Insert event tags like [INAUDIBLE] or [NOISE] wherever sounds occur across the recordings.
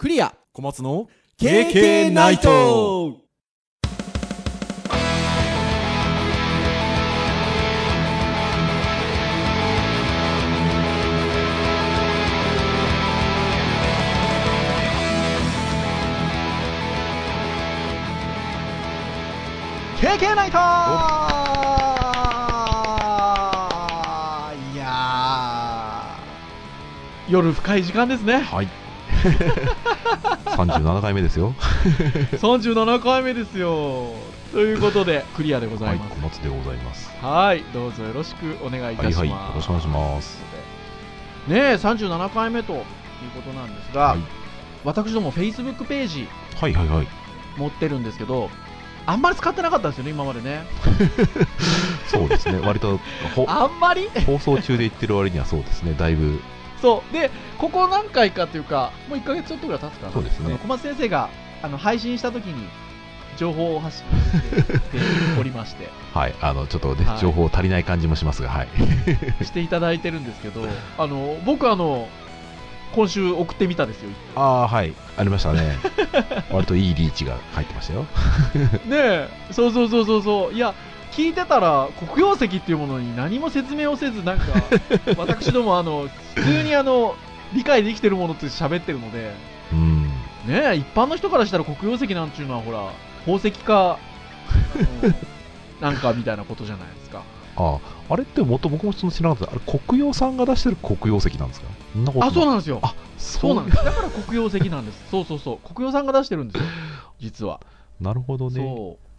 クリア。小松の KK ナイト。経験ナイト。いやー。夜深い時間ですね。はい。[LAUGHS] 37回目ですよ。[LAUGHS] 37回目ですよということでクリアでござはいい、ます小松でございます。はいどうぞよろしくお願いいたします、はいはい、よろしくお願いします。ねえ37回目ということなんですが、はい、私ども Facebook ページはいはいはい。持ってるんですけどあんまり使ってなかったんですよね今までね [LAUGHS] そうですね。割とほ [LAUGHS] あんまり？放送中で言ってる割にはそうですね。だいぶ。そう。でここ何回かというかもう1ヶ月ちょっとぐらい経つかなそうですね。小松先生があの配信した時に情報を発信しておりまして。[LAUGHS] はい、あのちょっとね、はい。情報足りない感じもしますが、はい。[LAUGHS] していただいてるんですけどあの僕あの今週送ってみたですよああ、はい、ありましたね。[LAUGHS] 割といいリーチが入ってましたよ。ねえ。そうそうそうそうそう。いや聞いてたら黒曜石っていうものに何も説明をせずなんか [LAUGHS] 私どもあの普通にあの理解できてるものとして喋ってるのでうん。ねえ一般の人からしたら黒曜石なんていうのはほら宝石か [LAUGHS] なんかみたいなことじゃないですか。ああ、あれって元僕もその知らなかった。あれ黒曜さんが出してる黒曜石なんですか？あそうななんですよ。あ、そうなんです。だから黒曜石なんです。そうそうそう。黒曜さんが出してるんですよ。実は、[LAUGHS] なるほどね。そう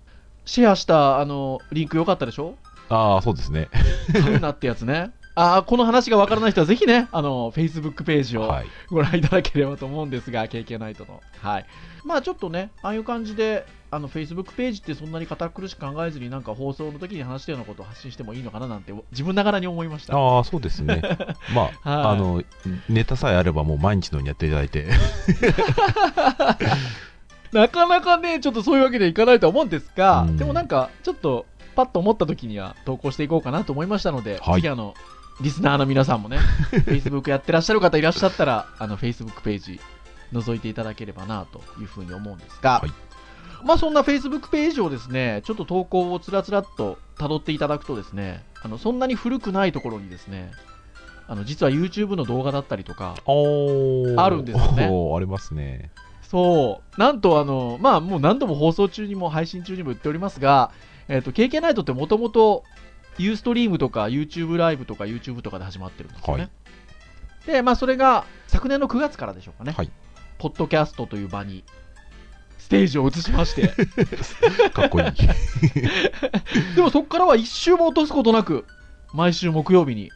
シェアしたあのリンクよかったでしょ？ああ、そうですね。買うなってやつねあーこの話がわからない人はぜひねあの Facebook ページをはい。ご覧いただければと思うんですが KK ナイトのはいまあちょっとねああいう感じであの Facebook ページってそんなに堅苦しく考えずになんか放送の時に話したようなことを発信してもいいのかななんて自分ながらに思いましたああ、そうですね。[LAUGHS] まあ、はいあの、ネタさえあればもう毎日のようにやっていただいて。なかなかねちょっとそういうわけでいかないと思うんですが、うん。でもなんかちょっとパッと思った時には投稿していこうかなと思いましたので、はい。ぜひあのリスナーの皆さんもね [LAUGHS] Facebook やってらっしゃる方いらっしゃったらあの Facebook ページ覗いていただければなというふうに思うんですが、はい。まあそんな Facebook ページをですねちょっと投稿をつらつらっと辿っていただくとですねあのそんなに古くないところにですねあの実は YouTube の動画だったりとかおあるんですよね。おーありますね。そう、なんとあの、まあもう何度も放送中にも配信中にも言っておりますが、えっ、と、KK ナイトってもともと、ユーストリームとか YouTube ライブとか YouTube とかで始まってるんですよね。はい。で、まあそれが昨年の9月からでしょうかね、はい。ポッドキャストという場にステージを移しまして、[LAUGHS] かっこいい。[LAUGHS] でもそこからは一周も落とすことなく、毎週木曜日に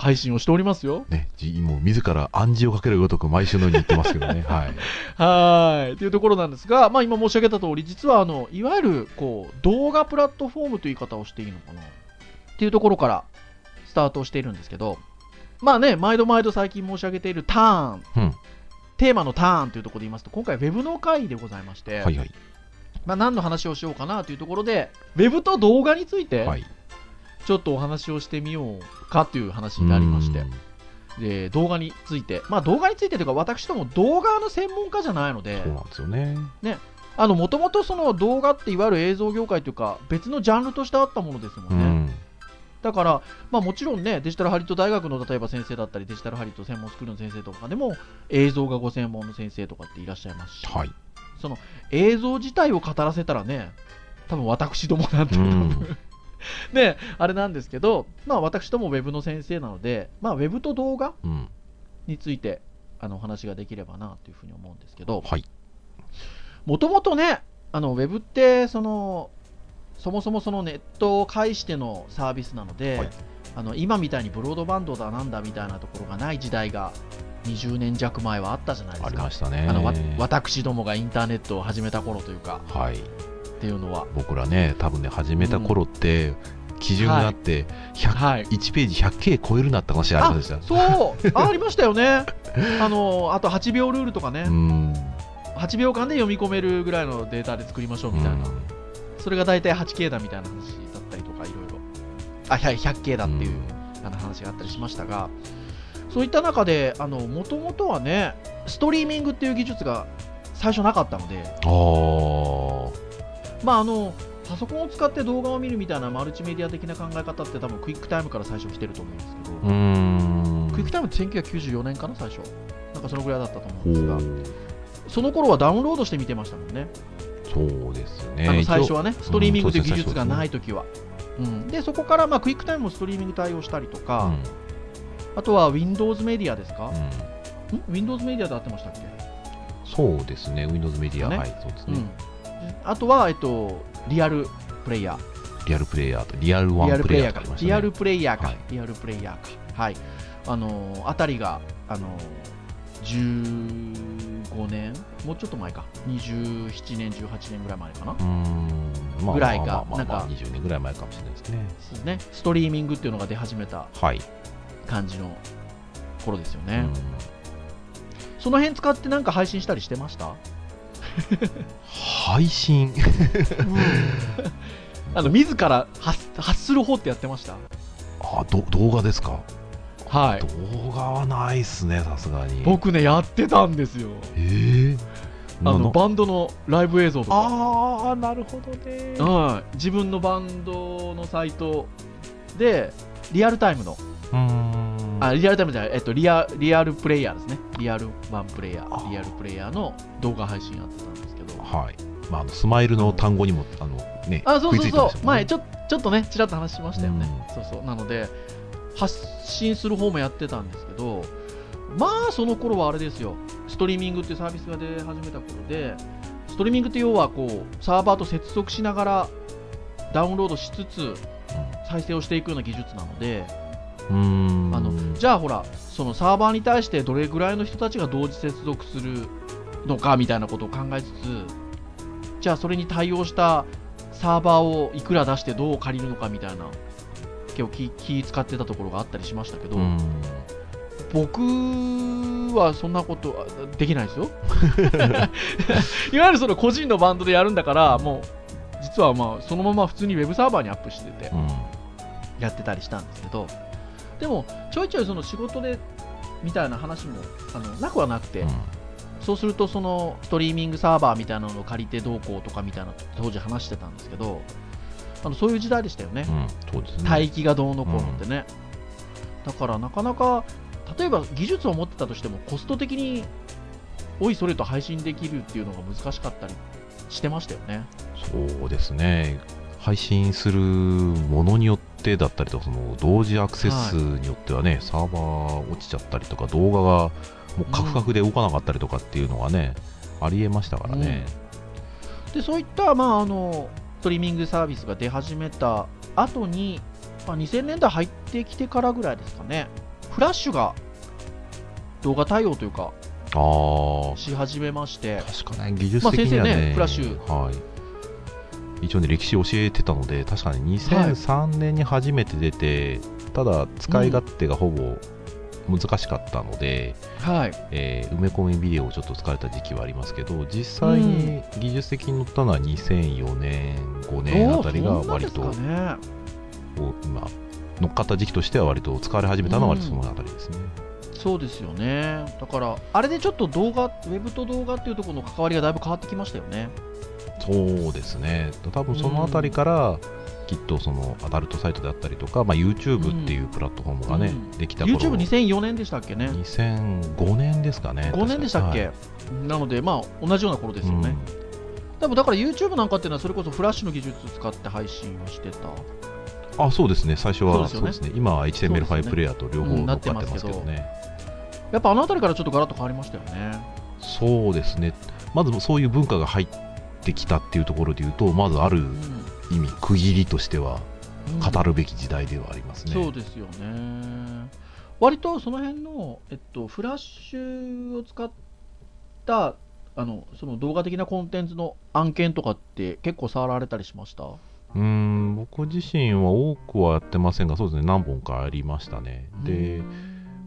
配信をしておりますよ。ね、じもう自ら暗示をかけるごとく毎週のように言ってますけどね。[LAUGHS] はい。はーい。というところなんですが、まあ今申し上げた通り、実はあの、いわゆる、こう、動画プラットフォームという言い方をしていいのかなっていうところからスタートしているんですけど、まあね、毎度毎度最近申し上げているターン、うん。テーマのターンというところで言いますと、今回 Web の回でございまして、はいはい。まあ何の話をしようかなというところで、Web と動画について、はい。ちょっとお話をしてみようかという話になりましてう、んで動画について、まあ動画についてというか、私ども動画の専門家じゃないので、そうなんですよね。あの、もともとその動画っていわゆる映像業界というか、別のジャンルとしてあったものですもうんね。ん。だから、まあもちろんね、デジタルハリウッド大学の例えば先生だったり、デジタルハリウッド専門スクールの先生とかでも、映像がご専門の先生とかっていらっしゃいますし、はい。映像自体を語らせたらね、多分私どもなんて、うん [LAUGHS] ね、あれなんですけど、まあ私どもウェブの先生なので、まあウェブと動画うん。について、あのお話ができればなというふうに思うんですけど、はい。もともとね、あのウェブってその、そもそもそのネットを介してのサービスなので、はいあの今みたいにブロードバンドだなんだみたいなところがない時代が20年弱前はあったじゃないでありすか。ましたね。あのわ私どもがインターネットを始めた頃というかはい。っていうのは、僕らね、多分ね、始めた頃って、基準があって、100はい、1ページ 100K 超えるなって話ありましたよ。そう。あありましたよね。[LAUGHS] あのあと8秒ルールとかね、うん。8秒間で読み込めるぐらいのデータで作りましょうみたいな、それが大体 8K だみたいな話だったりとかいろいろあはい 100K だっていう、あの話があったりしましたがそういった中でもともとはねストリーミングっていう技術が最初なかったのでまああのパソコンを使って動画を見るみたいなマルチメディア的な考え方って多分クイックタイムから最初来てると思うんですけど、クイックタイムって1994年かな最初。なんかそのぐらいだったと思うんほですがうその頃はダウンロードして見てましたもんね。そうですね。あの最初はねね、ストリーミングという技うん術がないときは。うん、でそこから、まあ、クイックタイムもストリーミング対応したりとか、あとは Windows メディアですか、ん。Windows メディアで合ってましたっけ、そうですね。Windows メディア、ね。はいそうですね、うん、あとは、えっと、リアルプレイヤー、リアルプレイヤーとリアルワンプレイヤーかリアルプレイヤーか、はい。リアルプレイヤーか、はい、あのーあたりが、あのー15年、もうちょっと前か、27年、18年ぐらい前かな。まあぐらいか。なんかまあ20年ぐらい前かもしれないですね。ですね、ストリーミングっていうのが出始めたはい、感じの頃ですよね。うん。その辺使ってなんか配信したりしてました？配信。あの自ら発発する方ってやってました？あど動画ですか？はい。動画はないっすねさすがに。僕ねやってたんですよ。えー、ななあの？バンドのライブ映像とか。ああなるほどね。はい。自分のバンドのサイトでリアルタイムの。うーんあリアルタイムじゃない、えっと、リアリアルプレイヤーですね。リアルワンプレイヤあ。ーリアルプレイヤーの動画配信やってたんですけど。はい、まあ、あのスマイルの単語にもあのねあそうそうそう、ね。前ちょちょっとねちらっと話しましたよね、うそうそう。なので発信する方もやってたんですけどまあその頃はあれですよ。ストリーミングっていうサービスが出始めた頃でストリーミングって要はこうサーバーと接続しながらダウンロードしつつ再生をしていくような技術なのであのじゃあほらそのサーバーに対してどれぐらいの人たちが同時接続するのかみたいなことを考えつつじゃあそれに対応したサーバーをいくら出してどう借りるのかみたいな結構気気使ってたところがあったりしましたけど、うん。僕はそんなことはできないですよ。[LAUGHS] いわゆるその個人のバンドでやるんだからもう実はまあそのまま普通にウェブサーバーにアップしててうん。やってたりしたんですけどでもちょいちょいその仕事でみたいな話もあのなくはなくて、そうするとそのストリーミングサーバーみたいなのを借りてどうこうとかみたいな当時話してたんですけどあのそういう時代でしたよね、うん、がどうのこうのってね、だからなかなか例えば技術を持ってたとしてもコスト的においそれと配信できるっていうのが難しかったりしてましたよね。そうですね。配信するものによってだったりとかその同時アクセスによってはね、サーバー落ちちゃったりとか動画がもうカクカクで動かなかったりとかっていうのはね、ありえましたからね、でそういった、まあ、あのストリーミングサービスが出始めた後に、まあ、2000年代入ってきてからぐらいですかね。フラッシュが動画対応というかああし始めまして。確かね技術的にはね,、まあ先生ねフラッシュはい一応ね歴史を教えてたので確かに2003年に初めて出て、ただ使い勝手がほぼ難しかったので、はい。えー埋め込みビデオをちょっと疲れた時期はありますけど実際に技術的に乗ったのは2004年5年あたりが割とかね。今乗っかった時期としては割と使われ始めたのは割とそのあたりですね、そうですよね。だからあれでちょっと動画ウェブと動画っていうところの関わりがだいぶ変わってきましたよねそうですね。多分そのあたりから、きっとそのアダルトサイトであったりとか、まあ、YouTube っていうプラットフォームがね、うん。できた頃。YouTube2004 年でしたっけね？2005年ですかね5年でしたっけ、はい。なのでまあ同じような頃ですよね、多分だから YouTube なんかっていうのはそれこそフラッシュの技術使って配信をしてた。うんあそうですね。最初はそうですよね。今はそうですよ HTML5 ね。プレイヤーと両方うん乗っかってますけどね、やっぱあの辺りからちょっとガラッと変わりましたよね。そうですね。まずそういう文化が入ってきたっていうところでいうとまずあるうん。意味区切りとしてはうん。語るべき時代ではありますね、そうですよね。割とその辺の、えっと、フラッシュを使ったあのその動画的なコンテンツの案件とかって結構触られたりしました？うーん僕自身は多くはやってませんがそうですね。何本かありましたね。で、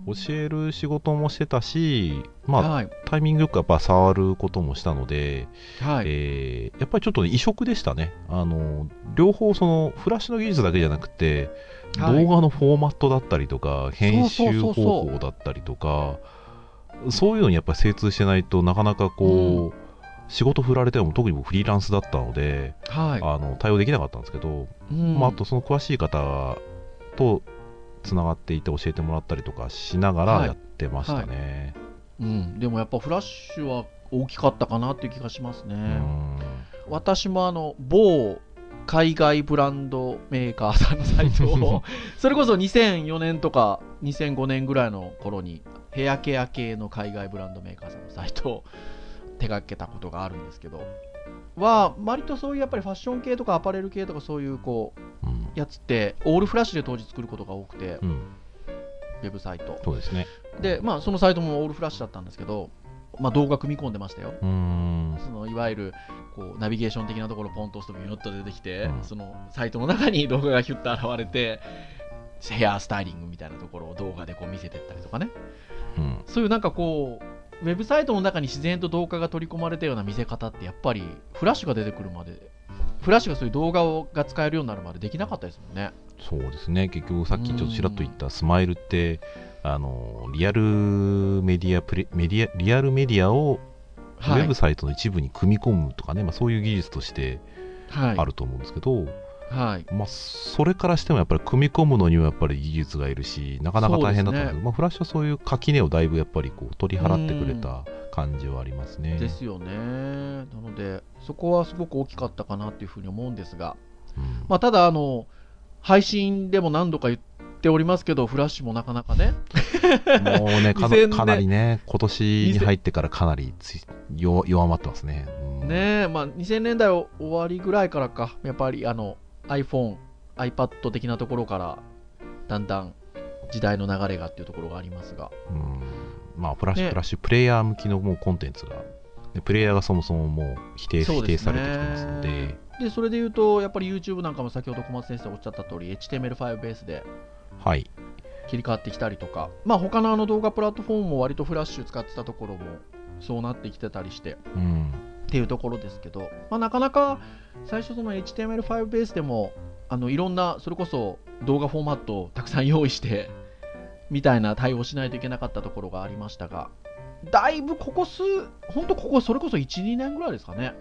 教える仕事もしてたし、まあ、はい。タイミングよくやっぱ触ることもしたので、はい。えーやっぱりちょっとね異色でしたね。あの、両方その、フラッシュの技術だけじゃなくて、はい動画のフォーマットだったりとか、編集方法だったりとか、そういうのにやっぱり精通してないとなかなかこう、仕事振られても特に僕フリーランスだったので、はい。あの対応できなかったんですけど、うんまあ、あとその詳しい方とつながっていて教えてもらったりとかしながはいらやってましたね。うん、でもやっぱフラッシュは大きかったかなっていう気がしますね。うん私もあの某海外ブランドメーカーさんのサイトを [LAUGHS] それこそ2004年とか2005年ぐらいの頃にヘアケア系の海外ブランドメーカーさんのサイトを手掛けたことがあるんですけどは割とそういうやっぱりファッション系とかアパレル系とかそういうこううん。やつってオールフラッシュで当時作ることが多くてうん、ウェブサイト。そうですね。でまあそのサイトもオールフラッシュだったんですけどまあ動画組み込んでましたよ。そのいわゆるこうナビゲーション的なところをポンと押すとビューッと出てきて、うん。そのサイトの中に動画がヒュッと現れてヘアスタイリングみたいなところを動画でこう見せてったりとかね。うん。そういうなんかこうウェブサイトの中に自然と動画が取り込まれたような見せ方ってやっぱりフラッシュが出てくるまでフラッシュがそういう動画をが使えるようになるまでできなかったですもんね。そうですね。結局さっきちょっとちらっと言ったスマイルって、あのリアルメディアプレメディアリアルメディアをウはいェブサイトの一部に組み込むとかね、まあ、そういう技術としてはい。あると思うんですけど、はいまあ、それからしてもやっぱり組み込むのにはやっぱり技術がいるしなかなか大変だったんですけど、ね。まあ、フラッシュはそういう垣根をだいぶやっぱりこう取り払ってくれた感じはありますね。ですよね。なのでそこはすごく大きかったかなっていうふうに思うんですが。うん。まあ、ただあの、配信でも何度か言っておりますけど、フラッシュもなかなかね、もうね [LAUGHS] か2000なかなりね、今年に入ってからかなり弱まってますね。うん。ねまあ、2000年代終わりぐらいからか、やっぱりあの iPhone、iPad 的なところから、だんだん時代の流れがっていうところがありますが、うん。まあ、フラッシュ、ね。フラッシュプレイヤー向きのもうコンテンツが、でプレイヤーがそもそももう否定否定されてきてますので、でそれで言うと、やっぱり YouTube なんかも先ほど小松先生おっしゃった通り、HTML5 ベースではい、切り替わってきたりとか、まあ他のあの動画プラットフォームも割とフラッシュ使ってたところもそうなってきてたりして、うんっていうところですけど、まあ、なかなか最初その HTML5 ベースでもあのいろんなそれこそ動画フォーマットをたくさん用意してみたいな対応しないといけなかったところがありましたがだいぶここ数本当ここそれこそ12年ぐらいですかね。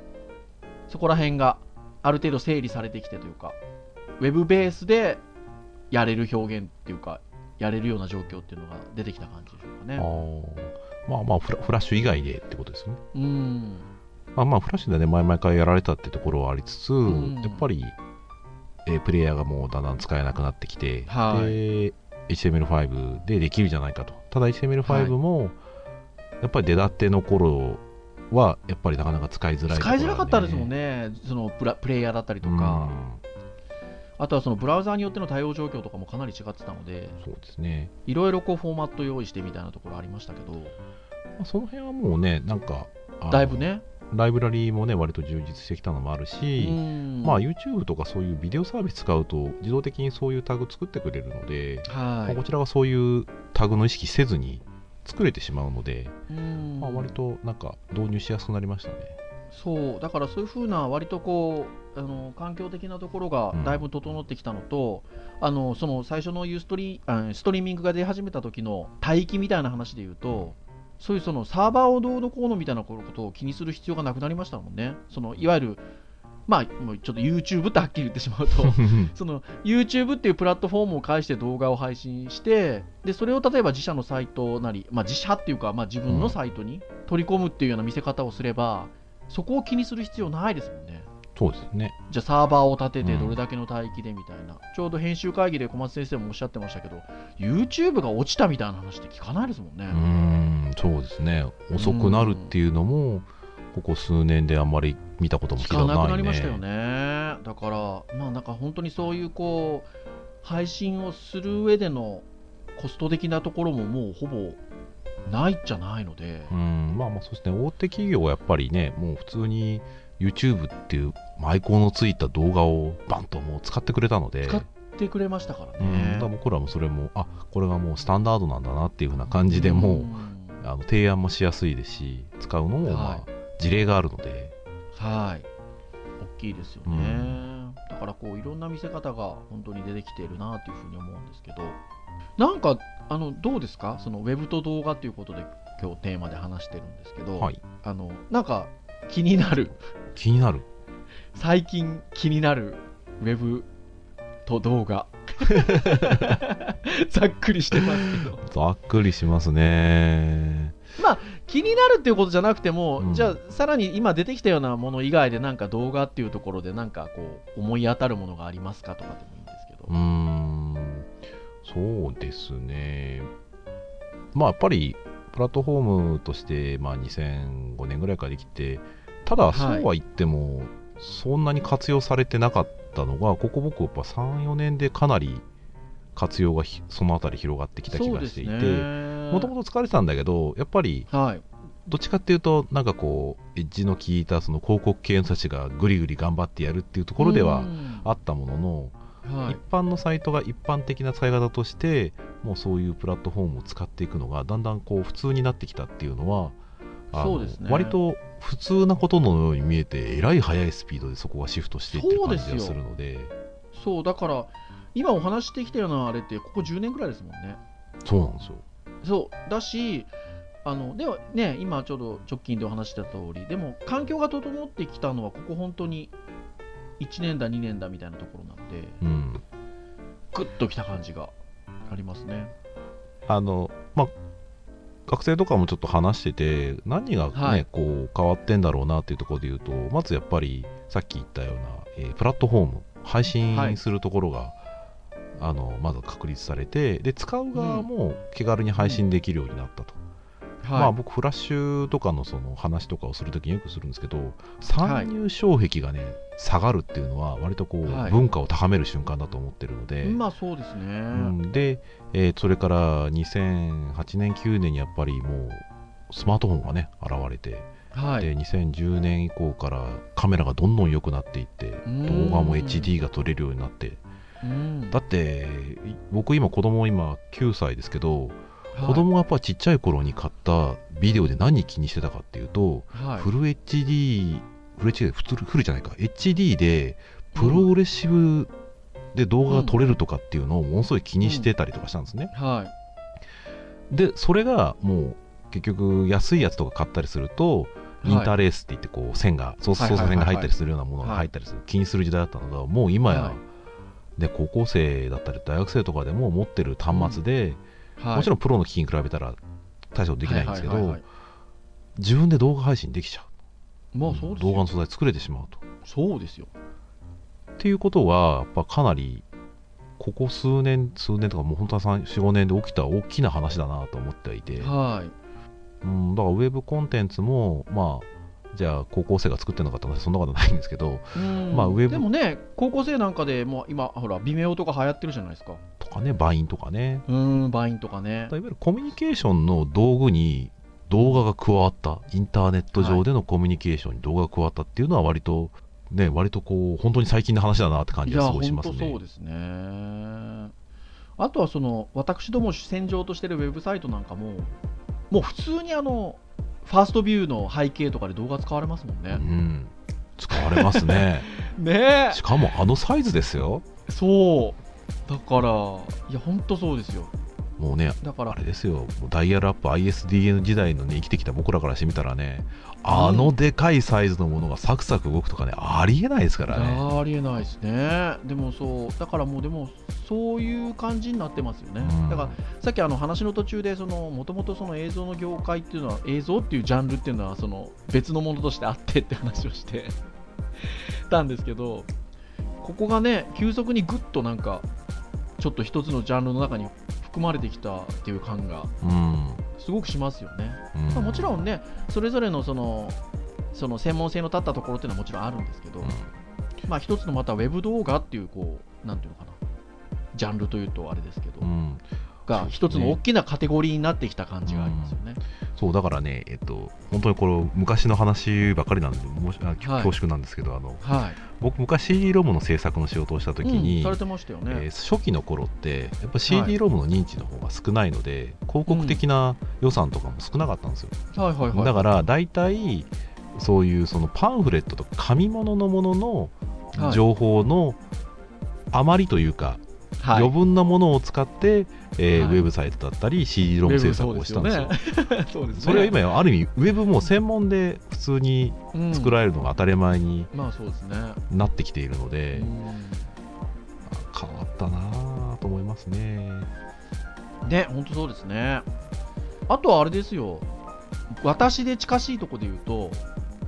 そこら辺がある程度整理されてきてというかウェブベースでやれる表現っていうかやれるような状況っていうのが出てきた感じでしょうかあねー。まあまあフラ、ッシュ以外でってことですね。うん。まあまあ、フラッシュでね、前々からやられたってところはありつつ、ん。やっぱり、えープレイヤーがもうだんだん使えなくなってきて、はい。で HTML5 でできるじゃないかと。ただ HTML5 も、やっぱり出だっての頃は、やっぱりなかなか使いづらいね、使いづらかったですもんね、そのプラプレイヤーだったりとか、あとはそのブラウザーによっての対応状況とかもかなり違ってたので、うんそうですね。いろいろこうフォーマット用意してみたいなところありましたけど、まあその辺はもうね、なんか、だいぶね、ライブラリーもね、割と充実してきたのもあるうし、ん。まあ YouTube とかそういうビデオサービス使うと自動的にそういうタグ作ってくれるので、まあこはちらがそういうタグの意識せずに作れてしまうので、い、うん。まあ、割となんか導入しやすくなりましたね。そう、だからそういうふうな、割とこう、あの環境的なところがだいぶ整ってきたのと、あのその最初のユーストリあストリーミングが出始めた時の帯域みたいな話で言うと、そういうそのサーバーをどうのこうのみたいなことを気にする必要がなくなりましたもんね。そのいわゆるまあ、もうちょっと YouTube ってはっきり言ってしまうと、[LAUGHS] その YouTube っていうプラットフォームを介して動画を配信して、でそれを例えば自社のサイトなり、まあ、自社っていうか、まあ、自分のサイトに取り込むっていうような見せ方をすれば、そこを気にする必要ないですもんね。そうですね。じゃあサーバーを立ててうんどれだけの帯域でみたいな、ちょうど編集会議で小松先生もおっしゃってましたけど YouTube が落ちたみたいな話って聞かないですもんねうー。ん、そうですね。遅くなるっていうのも、ここ数年であんまり見たことも聞かなくなりましたよね。だから、まあなんか本当にそういうこう配信をする上でのコスト的なところももうほぼないじゃないので、うん、まあまあそうですね。大手企業はやっぱりね、もう普通に YouTube っていうアイコンのついた動画をバンともう使ってくれたので、使っってくれましたからうん、ねだから。僕らもそれもあこれがもうスタンダードなんだなっていうふうな感じでもう、ん。あの提案もしやすいですし使うのも、まあはい。事例があるので、はい。大きいですよね。うん。だからこういろんな見せ方が本当に出てきているなというふうに思うんですけど、なんかあのどうですか？そのウェブと動画ということで今日テーマで話してるんですけど、はい、あのなんか気になる気になる？最近気になるウェブと動画。[LAUGHS] ざっくりしてますけど。ざっくりしますね。気になるっていうことじゃなくても、うん。じゃあさらに今出てきたようなもの以外でなんか動画っていうところでなんかこう思い当たるものがありますかとかでもいいんですけど、うーん。そうですね。まあやっぱりプラットフォームとして、まあ、2005年ぐらいからできてただはい。そうは言っても、そんなに活用されてなかったのがここ僕やっぱ34年でかなり活用がひそのあたり広がってきた気がしていてね。もともと使われてたんだけどやっぱりはい。どっちかっていうとなんかこうエッジの効いたその広告系の人たちがぐりぐり頑張ってやるっていうところではあったものの、はい。一般のサイトが一般的な使い方としてもうそういうプラットフォームを使っていくのがだんだんこう普通になってきたっていうのはあのそうですね。割と普通なことのように見えてえらい速いスピードでそこがシフトしていってる感じがするので。そうだから今お話してきたようなあれってここ10年ぐらいですもんね。そうなんですよ。そうだしあのではね今ちょうど直近でお話しした通りでも環境が整ってきたのはここ本当に1年だ2年だみたいなところなのでうん。グッときた感じがありますね。あのまあ学生とかもちょっと話してて何がね、はい。こう変わってんだろうなっていうところで言うとまずやっぱりさっき言ったような、えープラットフォーム配信するところが、あのまず確立されてで使う側も気軽に配信できるようになったと、はい、まあ僕フラッシュとかのその話とかをするときによくするんですけど参入障壁がね下がるっていうのは割とこう、はい。文化を高める瞬間だと思ってるので、まあそうですね、うん、で、えーそれから2008年9年にやっぱりもうスマートフォンがね現れて、はい。で2010年以降からカメラがどんどん良くなっていってうん。動画も HD が撮れるようになって。うん。だってい僕今子供今9歳ですけど、はい。子供がやっぱちっちゃい頃に買ったビデオで何気にしてたかっていうと、はい。フル HD フル HD 普通フルじゃないか。HD でプログレッシブで動画が撮れるとかっていうのをものすごい気にしてたりとかしたんですね、はい。でそれがもう結局安いやつとか買ったりするとインターレースって言ってこう線が操作線が入ったりするようなものが入ったりする気にする時代だったのがもう今や、はい。で高校生だったり大学生とかでも持ってる端末で、はい。もちろんプロの機器に比べたら大したことできないんですけど、自分で動画配信できちゃう。まあそうですよ。動画の素材作れてしまうと。そうですよ。っていうことはやっぱかなりここ数年数年とかもう本当は45年で起きた大きな話だなと思ってはいて、はい。うん、だからウェブコンテンツもまあじゃあ高校生が作ってるのかって話そんなことないんですけどうん。まあウェブでもね高校生なんかでもう今ほら微妙とか流行ってるじゃないですか。とかねバインとかね。うんバインとかね。いわゆるコミュニケーションの道具に動画が加わったインターネット上でのコミュニケーションに動画が加わったっていうのは割とね割とこう本当に最近の話だなって感じがすごいしますね。本当そうですね。あとはその私ども主戦場としてるウェブサイトなんかももう普通にあのファーストビューの背景とかで動画使われますもんうね、ん。使われますね。[LAUGHS] ねしかもあのサイズですよ。そう。だからいや本当そうですよもうねだから。あれですよ。ダイヤルアップ ISDN 時代のね生きてきた僕らからしてみたらねあのでかいサイズのものがサクサク動くとかねありえないですからね。ありえないですね。でもそうだからもうでもそういう感じになってますよね、うん。だからさっきあの話の途中でもともと映像の業界っていうのは映像っていうジャンルっていうのはその別のものとしてあってって話をして [LAUGHS] たんですけどここがね急速にぐっとなんかちょっと一つのジャンルの中に含まれてきたっていう感がうん、すごくしますよね、うん。まあ、もちろんねそれぞれのそのその専門性の立ったところっていうのはもちろんあるんですけど、うん。まあ、一つのまたウェブ動画っていうこうなんていうのかな。ジャンルというとあれですけど、うん。が一つの大きなカテゴリーになってきた感じがありますよね。そうだからね、えっと、本当にこれ昔の話ばっかりなんでもしあはい。恐縮なんですけど、あのはい。僕昔 CD ロムの制作の仕事をした時に、うんされてましたよね、えー初期の頃ってやっぱは CD いロムの認知の方が少ないので、広告的な予算とかも少なかったんですよ、はいはいはい。だから大体そういうそのパンフレットとか紙物のもののはい。情報の余りというか、はい余分なものを使って、えーはい。ウェブサイトだったり CD ロム制作をしたんですよ。[LAUGHS] そすね。それは今やある意味ウェブも専門で普通にうん作られるのが当たり前にまあそうですね、なってきているので、うん。あ変わったなぁと思いますね。ね本当そうですね。あとはあれですよ。私で近しいところで言うと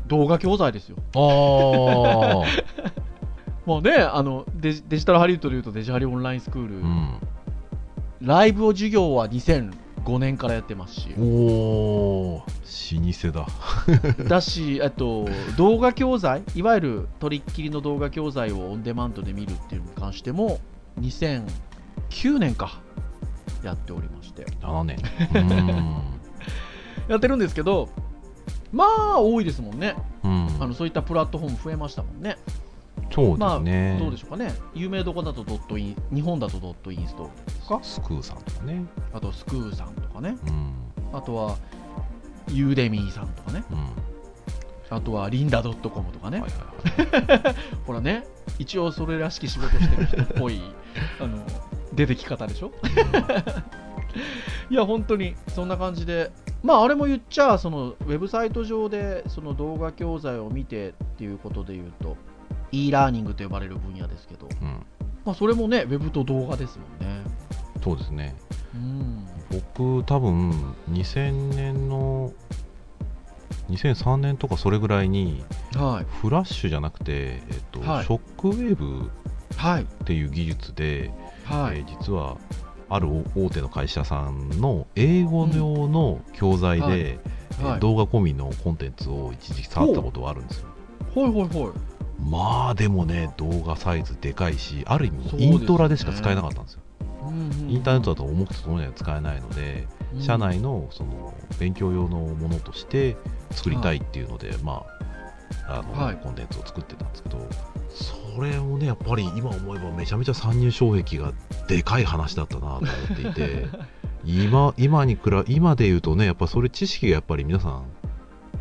動画教材ですよ。ああ、[LAUGHS] もうねあのデジデジタルハリウッドで言うとデジハリオンラインスクール、うん、ライブを授業は2005年からやってますし。おお、老舗だ。[LAUGHS] だしあと動画教材いわゆるとりっきりの動画教材をオンデマンドで見るっていうのに関しても2009年か。やっておりまして。7年。うん。[LAUGHS] やってるんですけどまあ多いですもんね。うん、あのそういったプラットフォーム増えましたもんねそうまあですね。どうでしょうかね有名どこだとドットイン日本だとドットインストールですかスクーさんとかね。あとスクーさんとかねうん。あとはユーデミーさんとかねうん。あとはリンダドットコムとかね、はいはいはい。[LAUGHS] ほらね一応それらしき仕事してる人っぽい [LAUGHS] あの出てき方でしょ？[LAUGHS] いや本当にそんな感じでまああれも言っちゃそのウェブサイト上でその動画教材を見てっていうことで言うと e ラーニングと呼ばれる分野ですけど、うん。まあ、それもねウェブと動画ですもんね。そうですね。うん。僕、多分2000年の2003年とかそれぐらいにはい。フラッシュじゃなくて、えっとはい。ショックウェーブはい。っていう技術で、はい、えー実はある大手の会社さんの英語用の教材で、うんはい。動画込みのコンテンツを一時期触ったことがあるんですよ。ほいほいほいまあでもね動画サイズでかいしある意味イントラでしか使えなかったんですよ。うんインターネットだと重くてとには使えないので、うん。社内のその勉強用のものとして作りたいっていうので、まああの、はい。コンテンツを作ってたんですけどそれをねやっぱり今思えばめちゃめちゃ参入障壁がでかい話だったなと思っていて [LAUGHS] 今今に比べ今で言うとねやっぱそれ知識がやっぱり皆さん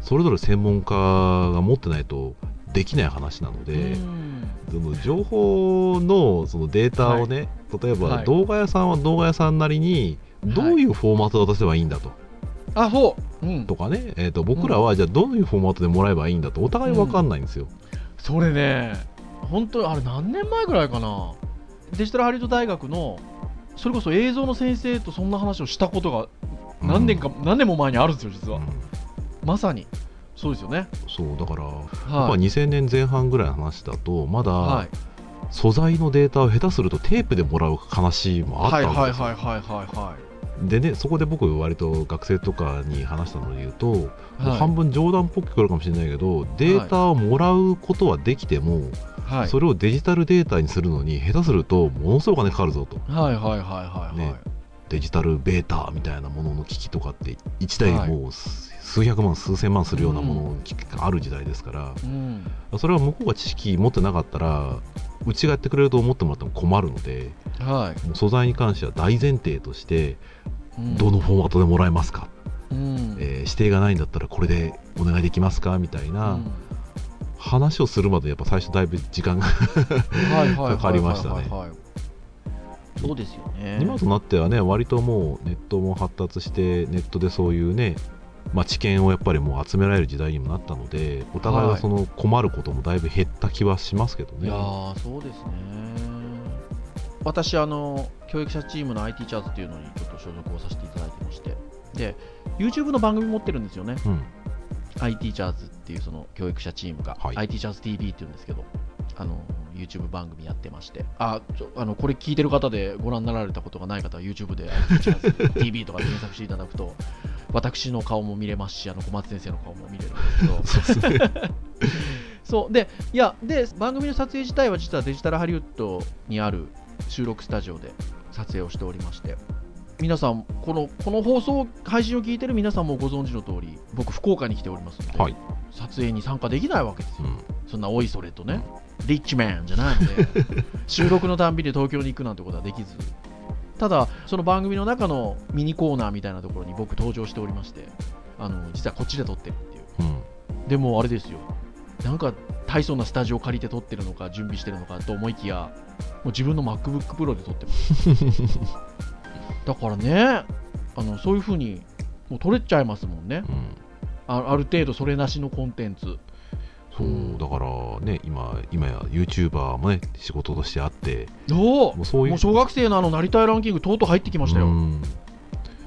それぞれ専門家が持ってないとできない話なので。うん。その情報のそのデータをね、例えばはい。動画屋さんは動画屋さんなりにどういうフォーマットで出せばいいんだと,、あそう、うん、とかね、えー、と僕らはじゃあどういうフォーマットでもらえばいいんだと。お互い分かんないんですよ。それね本当にあれ何年前ぐらいかな。デジタルハリウッド大学のそれこそ映像の先生とそんな話をしたことが何年か、何年も前にあるんですよ実は、うん。まさにそうですよね。そうだから、やっぱはい2000年前半ぐらいの話だとまだはい。素材のデータを下手するとテープでもらう話もあったんですよ。はいはいはいはいはいはでねそこで僕割と学生とかに話したので言うと、いはい。半分冗談っぽく聞こえるかもしれないけどデータをもらうことはできても、はい。それをデジタルデータにするのに下手するとものすごいお金かかるぞと。はいはいはいはいはい、ね。デジタルベータみたいなものの機器とかって1台もう数百万数千万するようなものがある時代ですから、うん。それは向こうが知識持ってなかったらうちがやってくれると思ってもらっても困るのではい、素材に関しては大前提としてうん。どのフォーマットでもらえますか、うん。えー指定がないんだったらこれでお願いできますか？みたいな話をするまでやっぱ最初だいぶ時間がかかりましたね。はいそうですよね。今となってはね割ともうネットも発達してネットでそういうね、まあ、知見をやっぱりもう集められる時代にもなったのでお互いがその困ることもだいぶ減った気はしますけどね。いやーそうですね。私あの教育者チームの IT チャーズっていうのにちょっと所属をさせていただいてまして。で YouTube の番組持ってるんですよね。うん。IT チャーズっていうその教育者チームが、はい。IT チャーズ TV っていうんですけどあの YouTube 番組やってまして。あちょあのこれ聞いてる方でご覧になられたことがない方は YouTube で IT チャーズ TV とかで検索していただくと私の顔も見れますしあの小松先生の顔も見れるんですけど。そうでいやで番組の撮影自体は実はデジタルハリウッドにある収録スタジオで撮影をしておりまして皆さんこのこの放送配信を聞いてる皆さんもご存知の通り僕福岡に来ておりますので、はい。撮影に参加できないわけですよ、うん。そんなおいそれとねリッチマンじゃないので [LAUGHS] 収録のたんびに東京に行くなんてことはできずただその番組の中のミニコーナーみたいなところに僕登場しておりましてあの実はこっちで撮ってるっていう。うん。でもあれですよ。なんか大層なスタジオ借りて撮ってるのか準備してるのかと思いきやもう自分の MacBookPro で撮ってます。[LAUGHS] だからねあのそういう風にもう撮れちゃいますもんね。うん。あある程度それなしのコンテンツそうだからね今今や YouTuber もね仕事としてあってもうそういう小学生のあのなりたいランキングとうとう入ってきましたよ、うん。ね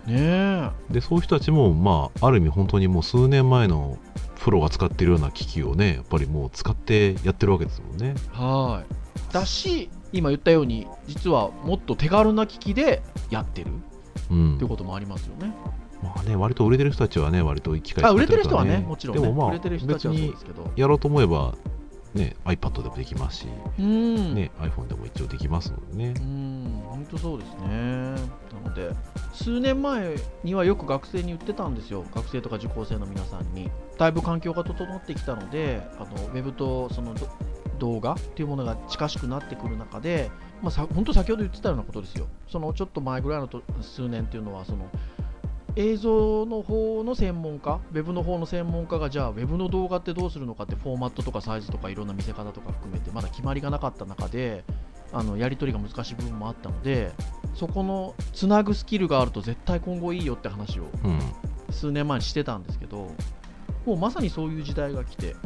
え。でそういう人たちもまあある意味本当にもう数年前のプロが使ってるような機器をねやっぱりもう使ってやってるわけですもんね。はい。だし今言ったように実はもっと手軽な機器でやってるうん。っていうこともありますよね、まあね割と売れてる人たちはね割と機械あ売れてる人はねもちろんねでもまあ売れてる人たちはそう別にですけど。やろうと思えばね iPad でもできますし、うん。ね iPhone でも一応できますのでね。うん本当そうですね。なので数年前にはよく学生に言ってたんですよ。学生とか受講生の皆さんに。だいぶ環境が整ってきたのであのウェブとそのど動画っていうものが近しくなってくる中で、まあ、さ本当先ほど言ってたようなことですよ。そのちょっと前ぐらいのと数年っていうのはその映像の方の専門家、ウェブの方の専門家がじゃあ、ウェブの動画ってどうするのかって、フォーマットとかサイズとかいろんな見せ方とか含めて、まだ決まりがなかった中で、あのやり取りが難しい部分もあったので、そこのつなぐスキルがあると絶対今後いいよって話をうん。数年前にしてたんですけど、もうまさにそういう時代が来て、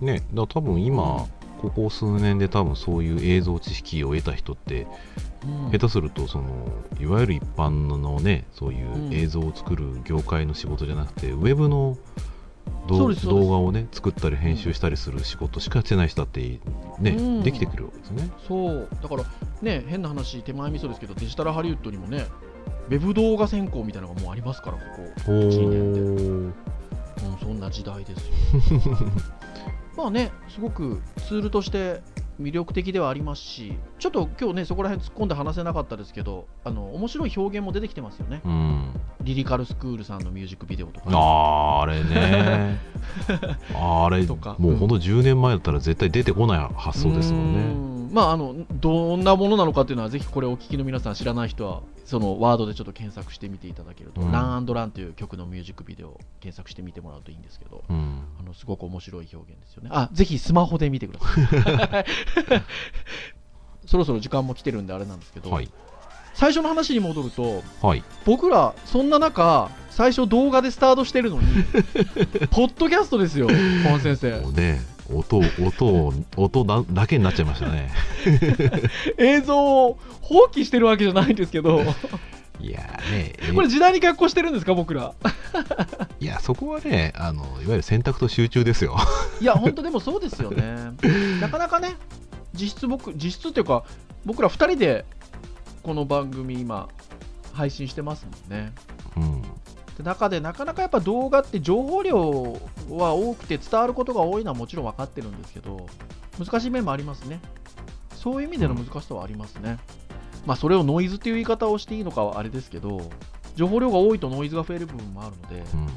ねだ多分今、ここ数年で多分そういう映像知識を得た人ってうん。下手するとそのいわゆる一般のねそういうん。う映像を作る業界の仕事じゃなくて、ウェブのそ動画をね作ったり編集したりする仕事しかしてない人だってね、うん。できてくるわけですね。そう。だからね変な話手前味噌ですけどデジタルハリウッドにもねウェブ動画専攻みたいなのがもうありますからここ、お1年ーうん、そんな時代ですよ [LAUGHS] まあねすごくツールとして魅力的ではありますしちょっと今日ねそこら辺突っ込んで話せなかったですけどあの面白い表現も出てきてますよね。うん、リリカルスクールさんのミュージックビデオとか。あーあれね。[LAUGHS] あれとか。もうほんと10年前だったら絶対出てこない発想ですもんうね。んまああのどんなものなのかっていうのはぜひこれをお聞きの皆さん知らない人はそのワードでちょっと検索してみていただけると、うん。ランランという曲のミュージックビデオを検索してみてもらうといいんですけどうん。あのすごく面白い表現ですよね。あぜひスマホで見てください。[LAUGHS] そろそろ時間も来てるんであれなんですけど、はい。最初の話に戻るとはい。僕らそんな中最初動画でスタートしてるのに [LAUGHS] ポッドキャストですよ本先生。もうね音音音だだけになっちゃいましたね。[LAUGHS] 映像を放棄してるわけじゃないんですけど。いやーねえこれ時代に逆行してるんですか僕ら。[LAUGHS] いやそこはねあのいわゆる選択と集中ですよ。[LAUGHS] いや本当でもそうですよね。なかなかね実質僕実質っていうか僕ら2人でこの番組今配信してますもんね。うんで中でなかなかやっぱ動画って情報量は多くて伝わることが多いのはもちろん分かってるんですけど難しい面もありますね。そういう意味での難しさはありますね、まあそれをノイズっていう言い方をしていいのかはあれですけど情報量が多いとノイズが増える部分もあるので、うん。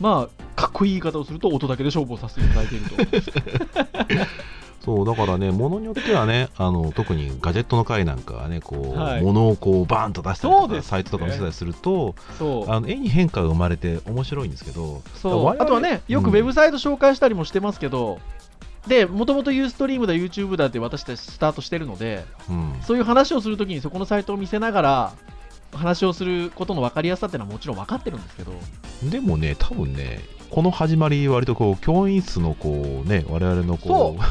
まあかっこいい言い方をすると音だけで勝負をさせていただいていると [LAUGHS] そうだからね、ものによってはね、あの特にガジェットの回なんかはね、こう、はい。物をこうバーンと出したりとか、ね。サイトとか見せたりすると、そう。あの絵に変化が生まれて面白いんですけど、あとはね、よくウェブサイト紹介したりもしてますけど、で、もともとユーストリームだ、YouTube だって私たちスタートしてるので、うん、そういう話をするときにそこのサイトを見せながら、話をすることの分かりやすさっていうのはもちろん分かってるんですけど、でもね、多分ね、この始まり、割とこう教員室のこう、ね、我々のこう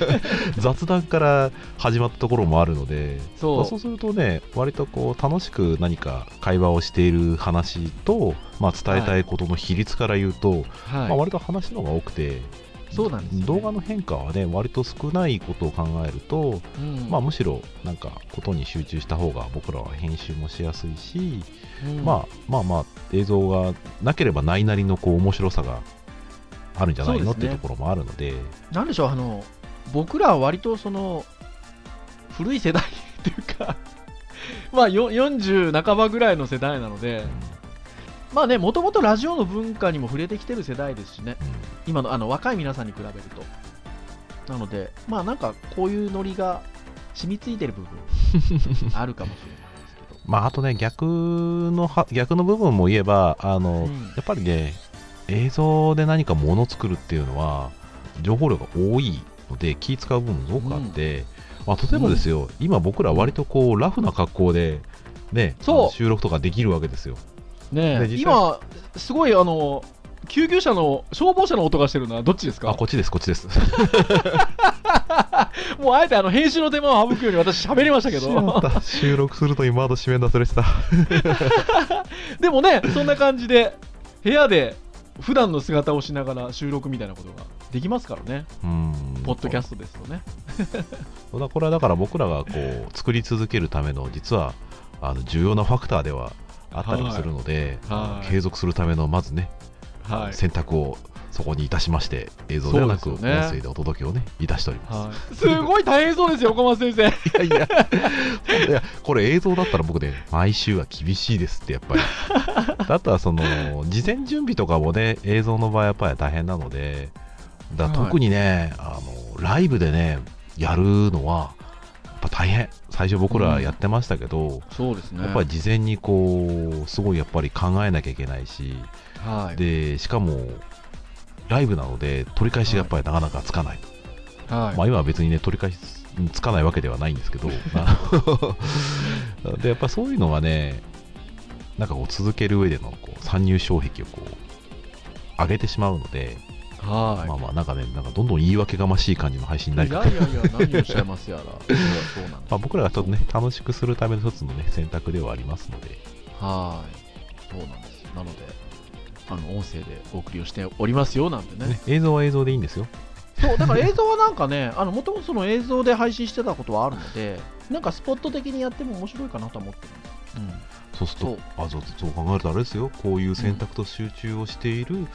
[LAUGHS] 雑談から始まったところもあるので、そう。まあそうするとね、割とこう楽しく何か会話をしている話と、まあ、伝えたいことの比率から言うと、はい。まあ、割と話の方が多くて、そうなんですよね。動画の変化はね、割と少ないことを考えると、うん。まあ、むしろなんかことに集中した方が僕らは編集もしやすいし、うん。まあまあまあ映像がなければないなりのこう面白さがあるんじゃないの、ね。っていうところもあるので、なんでしょう、あの僕らは割とその古い世代っていうか、[LAUGHS] まあよ40半ばぐらいの世代なので、まあね、もともとラジオの文化にも触れてきてる世代ですしね、今のあの若い皆さんに比べると。なので、まあなんかこういうノリが染みついてる部分 [LAUGHS] あるかもしれないですけど。まあ、あとね、逆のは、逆の部分も言えば、あの、うんやっぱりね、映像で何かものを作るっていうのは、情報量が多いので、気使う部分もすごくあって、まあ、例えばですよ、今僕ら割とこう、ラフな格好で、ね、収録とかできるわけですよ。ね今、すごいあの救急車の消防車の音がしてるのはどっちですか？あ、こっちです、こっちです。[LAUGHS] もうあえてあの編集の手間を省くように私喋りましたけど。[LAUGHS] 収録すると今窓閉めんだ忘れてた。[LAUGHS] でもねそんな感じで部屋で普段の姿をしながら収録みたいなことができますからね。うん。ポッドキャストですとね。これはだから僕らがこう、作り続けるための、実は、あの、重要なファクターではあったりもするので、はい。はい。継続するための、まずね、はい。選択をそこにいたしまして、映像ではなく、音声でお届けをね、いたしております。はい、すごい大変そうですよ、小松先生。[LAUGHS] いやいや、いやこれ映像だったら僕ね、毎週は厳しいですって、やっぱり。あとはその、事前準備とかもね、映像の場合やっぱり大変なので、だ特にね、あの、ライブでね、やるのは、ぱ大変。最初僕らやってましたけど、そうですねやっぱり事前にこう、すごいやっぱり考えなきゃいけないし、はい。で、しかも、ライブなので、取り返しがやっぱりなかなかつかない。はいまあ今は別にね、取り返しつかないわけではないんですけど、[LAUGHS] [LAUGHS] で、やっぱそういうのがね、なんかこう続ける上でのこう参入障壁をこう上げてしまうので、はい。まあまあなんかね、なんかどんどん言い訳がましい感じの配信になりかいやいやいや、何をおっしゃいますやら。そうなん。まあ、僕らがちょっとね、楽しくするための一つのね、選択ではありますので、はい。そうなんです。なので、あの、音声でお送りをしておりますよ、なんてね。ね、映像は映像でいいんですよ。そう、だから映像はなんかね、[LAUGHS] あの、もともとその映像で配信してたことはあるので、なんかスポット的にやっても面白いかなと思ってます。そうすると、あそうそう考えるとあれですよ、こういう選択と集中をしているウは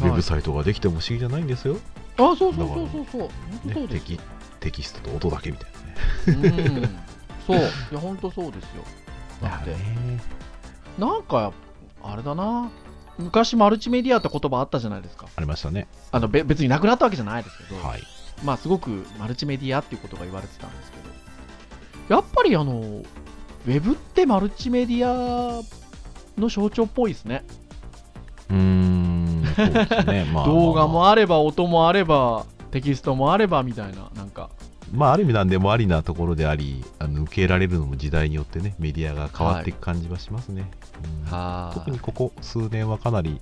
いェブサイトができても不思議じゃないんですよ。うん。あ、そうそうそうそうそう。ねそうですテキテキストと音だけみたいなね。うん。そう。いや、本当そうですよ。なので、なんか、あれだな。昔マルチメディアって言葉あったじゃないですか。ありましたね。あのべ別になくなったわけじゃないですけど、はい。まあすごくマルチメディアっていうことが言われてたんですけど、やっぱりあの、ウェブってマルチメディアの象徴っぽいですね。ね。[LAUGHS] まあ、動画もまあ、あれば、音もあれば、テキストもあればみたいな、なんか、まあ、ある意味なんでもありなところであり、あの受け入れられるのも時代によってね、メディアが変わっていく感じはしますね。うん。は特にここ数年はかなり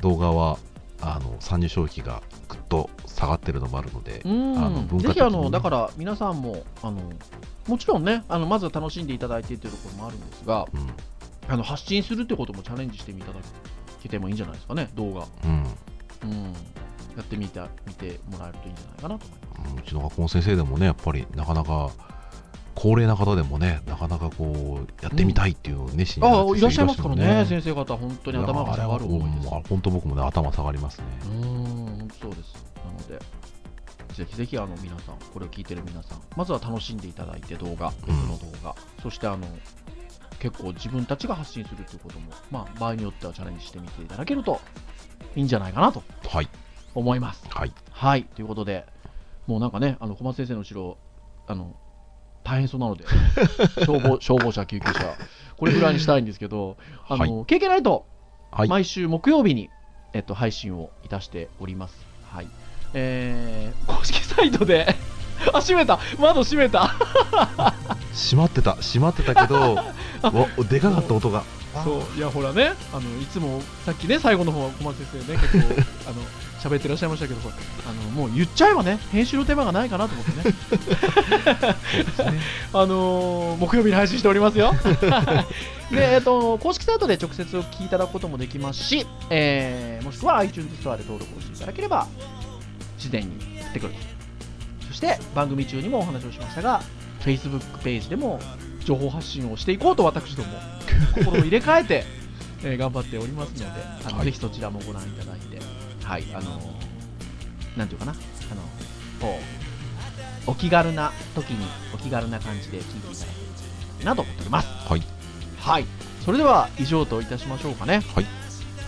動画はあの参入障壁がぐっと下がってるのもあるので、うあのぜひあの、だから皆さんも、あのもちろんね、あのまずは楽しんでいただいてというところもあるんですが、うん。あの発信するってこともチャレンジしてみただけてもいいんじゃないですかね、動画。うんうん、やってみて見てもらえるといいんじゃないかなと思います。うちの学校の先生でもねやっぱりなかなか高齢な方でもねなかなかこうやってみたいっていう熱心にやあるいらっしゃいますからね、先先生方、本当に頭が下がる思いです。本当僕もね頭下がりますねうーん、そうです。なので、ぜひぜひあの皆さん、これを聞いてる皆さん、まずは楽しんでいただいて、動画、僕うんの動画、そしてあの結構自分たちが発信するということも、まあ、場合によってはチャレンジしてみていただけるといいんじゃないかなとはい思います。はいはい、ということで、もうなんかね、あの小松先生の後ろ、あの大変そうなので、[LAUGHS] 消防消防車、救急車、これぐらいにしたいんですけど、あの、経験ないと、はい毎週木曜日に、えっと、配信をいたしております。はい。えー、公式サイトで、あ、閉めた。窓閉めた。閉まってた。閉まってたけど [LAUGHS] わでかかった音が。そう、いや、ほらね、あの、いつも、さっきね、最後の方は小松先生ね、結構、[LAUGHS] あの、喋ってらっしゃいましたけど、あの、もう言っちゃえばね、編集の手間がないかなと思ってね、ね。[LAUGHS] あのー木曜日に配信しておりますよ。で、えっと、公式サイトで直接お聞きいただくこともできますし、えーもしくは iTunes ストアで登録をしていただければ、自然に降ってくる。そして、番組中にもお話をしましたが、Facebook ページでも情報発信をしていこうと私ども、心を入れ替えて、[LAUGHS] えー頑張っておりますので、あのはいぜひそちらもご覧いただいて、はい、あのーなんていうかな、あの、こう、お気軽な時にお気軽な感じで聞いていただけるなと思っております。はい。はい。それでは以上といたしましょうかね。はい。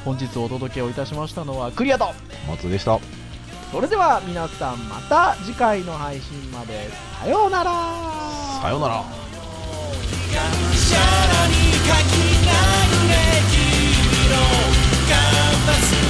本日お届けをいたしましたのはクリアと。松でした。それでは皆さんまた次回の配信まで。さようならさようなら。がむしゃらに書き換え君のカンバス